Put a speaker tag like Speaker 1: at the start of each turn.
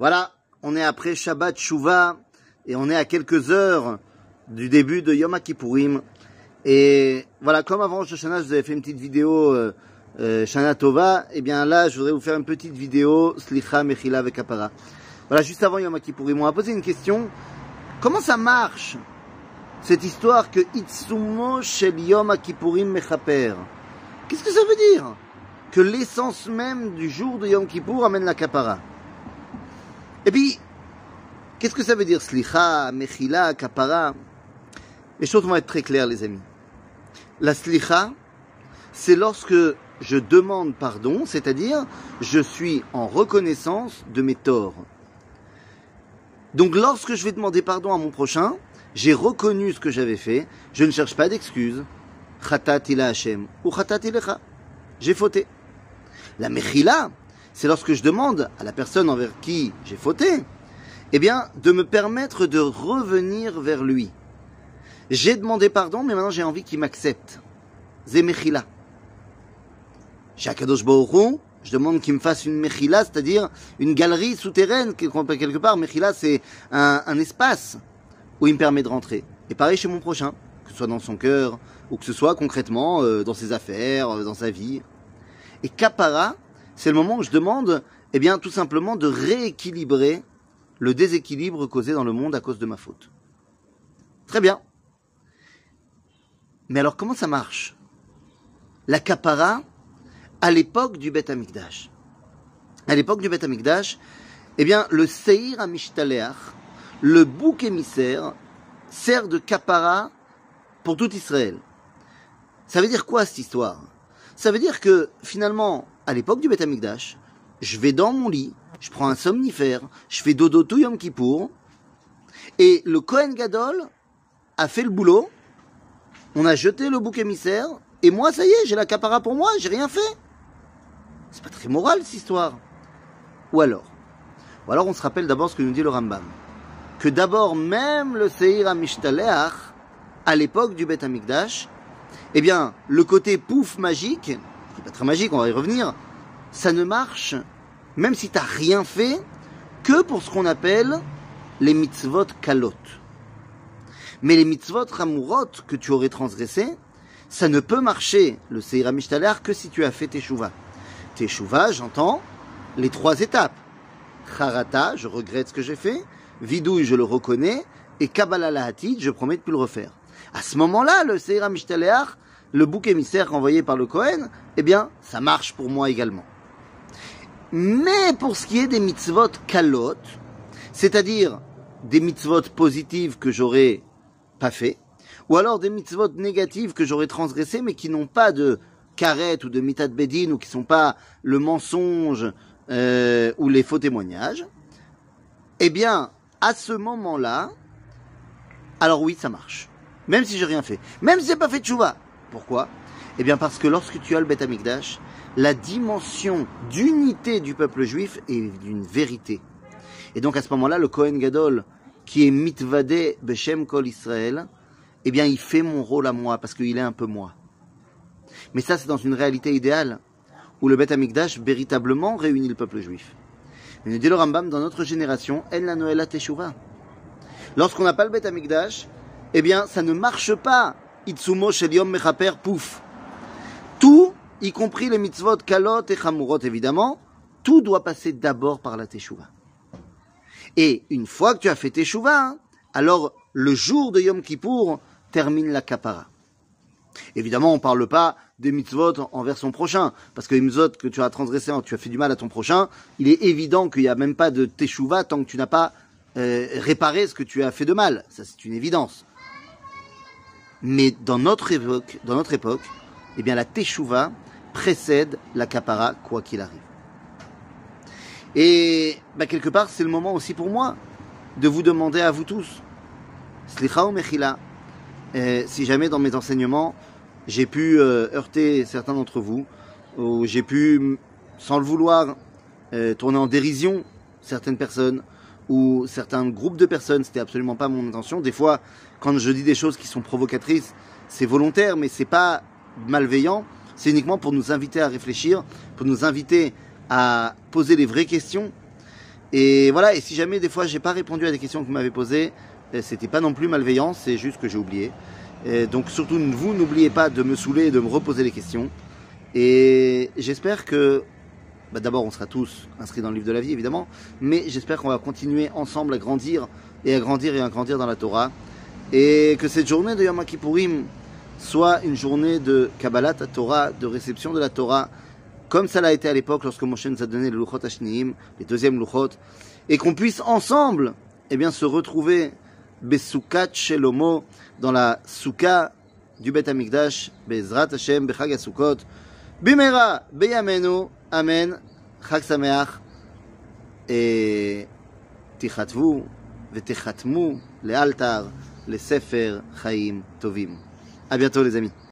Speaker 1: Voilà, on est après Shabbat Shuvah et on est à quelques heures du début de Yom Kippourim. Et voilà, comme avant Rosh Hashanah, je vous avais fait une petite vidéo euh, euh, Shana Tova, et bien là, je voudrais vous faire une petite vidéo Slicha, Mechila avec Kapara. Voilà, juste avant Yom Kippourim, on va poser une question. Comment ça marche cette histoire que Itsumo Shel Yom Kippourim Mechaper? Qu'est-ce que ça veut dire? Que l'essence même du jour de Yom Kippour amène la Kapara. Et puis, qu'est-ce que ça veut dire Slicha, Mechila, Kapara? Les choses vont être très claires, les amis. La Slicha, c'est lorsque je demande pardon, c'est-à-dire je suis en reconnaissance de mes torts. Donc lorsque je vais demander pardon à mon prochain, j'ai reconnu ce que j'avais fait, je ne cherche pas d'excuses. Chatat ila Hashem ou ilecha. J'ai fauté. La mechila, c'est lorsque je demande à la personne envers qui j'ai fauté, eh bien, de me permettre de revenir vers lui. J'ai demandé pardon, mais maintenant j'ai envie qu'il m'accepte. Zemechila. Chez Akadosh je demande qu'il me fasse une mechila, c'est-à-dire une galerie souterraine, quelque part. Mechila, c'est un, un, espace où il me permet de rentrer. Et pareil chez mon prochain, que ce soit dans son cœur, ou que ce soit concrètement euh, dans ses affaires, euh, dans sa vie. Et kapara, c'est le moment où je demande, eh bien, tout simplement de rééquilibrer le déséquilibre causé dans le monde à cause de ma faute. Très bien. Mais alors, comment ça marche? La kapara, à l'époque du Beth Amikdash. À l'époque du Beth Amikdash, eh bien, le Seir Amishtaleach, le bouc émissaire, sert de kapara pour tout Israël. Ça veut dire quoi cette histoire? Ça veut dire que finalement, à l'époque du Beth Amikdash, je vais dans mon lit, je prends un somnifère, je fais dodo tout Yom Kippour, et le Kohen Gadol a fait le boulot, on a jeté le bouc émissaire, et moi, ça y est, j'ai la capara pour moi, j'ai rien fait. C'est pas très moral cette histoire. Ou alors Ou alors on se rappelle d'abord ce que nous dit le Rambam. Que d'abord, même le Seir Amishtaleach, à l'époque du Beth Amikdash, eh bien, le côté pouf magique, qui n'est pas très magique, on va y revenir, ça ne marche, même si tu n'as rien fait, que pour ce qu'on appelle les mitzvot kalot. Mais les mitzvot ramurot que tu aurais transgressés, ça ne peut marcher, le Seir Amishtaleach, que si tu as fait tes chouvas. Teshuva, j'entends les trois étapes. Charata, je regrette ce que j'ai fait. Vidouille, je le reconnais. Et Kabbalah Lahatid, je promets de plus le refaire. À ce moment-là, le Seira Mishtaleach, le bouc émissaire envoyé par le Kohen, eh bien, ça marche pour moi également. Mais pour ce qui est des mitzvot kalot, c'est-à-dire des mitzvot positives que j'aurais pas fait, ou alors des mitzvot négatives que j'aurais transgressées mais qui n'ont pas de karet ou de mitat bedin ou qui sont pas le mensonge euh, ou les faux témoignages, eh bien, à ce moment-là, alors oui, ça marche. Même si j'ai rien fait. Même si j'ai pas fait de chouva. Pourquoi? Eh bien, parce que lorsque tu as le Beth Amikdash, la dimension d'unité du peuple juif est d'une vérité. Et donc, à ce moment-là, le Kohen Gadol, qui est mitvade beshem kol Israël, eh bien, il fait mon rôle à moi, parce qu'il est un peu moi. Mais ça, c'est dans une réalité idéale, où le Beth Amikdash véritablement réunit le peuple juif. Mais nous dit le Rambam, dans notre génération, elle la Noël Teshuvah. Lorsqu'on n'a pas le Beth Amikdash, eh bien, ça ne marche pas. Itsumo shel yom mechaper, pouf. Tout, y compris les mitzvot kalot et chamurot, évidemment, tout doit passer d'abord par la Teshuvah. Et une fois que tu as fait Teshuvah, alors le jour de Yom Kippour termine la kapara. Évidemment, on ne parle pas des mitzvot envers son prochain, parce que les mitzvot que tu as transgressé, tu as fait du mal à ton prochain, il est évident qu'il n'y a même pas de teshuva tant que tu n'as pas euh, réparé ce que tu as fait de mal. Ça, c'est une évidence. Mais dans notre époque, dans notre époque, eh bien, la teshuva précède la kapara, quoi qu'il arrive. Et bah, quelque part, c'est le moment aussi pour moi de vous demander à vous tous, slicha ou mechila, euh, si jamais dans mes enseignements, j'ai pu euh, heurter certains d'entre vous, ou j'ai pu, sans le vouloir, euh, tourner en dérision certaines personnes, ou certains groupes de personnes, c'était absolument pas mon intention. Des fois, quand je dis des choses qui sont provocatrices, c'est volontaire, mais c'est pas malveillant. C'est uniquement pour nous inviter à réfléchir, pour nous inviter à poser les vraies questions. Et voilà, et si jamais des fois j'ai pas répondu à des questions que vous m'avez posées, euh, c'était pas non plus malveillant, c'est juste que j'ai oublié. Donc surtout, vous n'oubliez pas de me saouler et de me reposer les questions. Et j'espère que, bah, d'abord on sera tous inscrits dans le livre de la vie évidemment, mais j'espère qu'on va continuer ensemble à grandir et à grandir et à grandir dans la Torah. Et que cette journée de Yom Kippourim soit une journée de Kabbalat Torah, de réception de la Torah, comme ça l'a été à l'époque lorsque Moshe nous a donné le Luchot Ashniim, les deuxièmes Luchot, et qu'on puisse ensemble eh bien, se retrouver Besoukat Shelomo, dans la Souka du Bet Amikdash, Bezrat Hashem, Bechag Asukot, Bimera, Beyamenu, Amen, Chag Sameach, et Tichatvu, Vetechatmu, Lealtar, Sefer Chaim Tovim. À bientôt les amis.